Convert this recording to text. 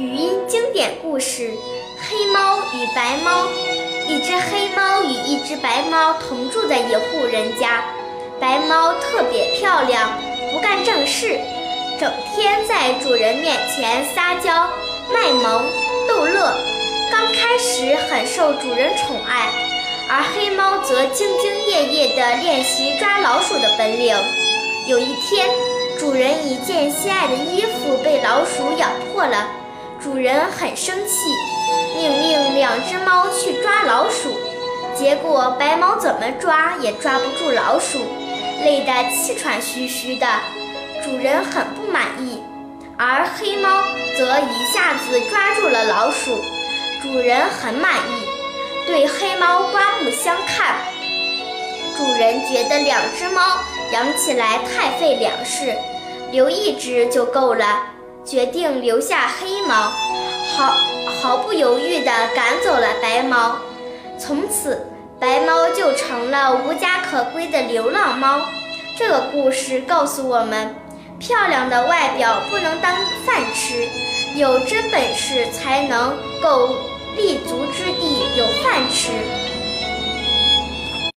语音经典故事：黑猫与白猫。一只黑猫与一只白猫同住在一户人家。白猫特别漂亮，不干正事，整天在主人面前撒娇、卖萌、逗乐。刚开始很受主人宠爱，而黑猫则兢兢业业地练习抓老鼠的本领。有一天，主人一件心爱的衣服被老鼠咬破了，主人很生气，命令两只猫去抓老鼠。结果白猫怎么抓也抓不住老鼠，累得气喘吁吁的，主人很不满意。而黑猫则一下子抓住了老鼠，主人很满意，对黑猫刮目相看。主人觉得两只猫养起来太费粮食。留一只就够了，决定留下黑猫，毫毫不犹豫地赶走了白猫。从此，白猫就成了无家可归的流浪猫。这个故事告诉我们，漂亮的外表不能当饭吃，有真本事才能够立足之地，有饭吃。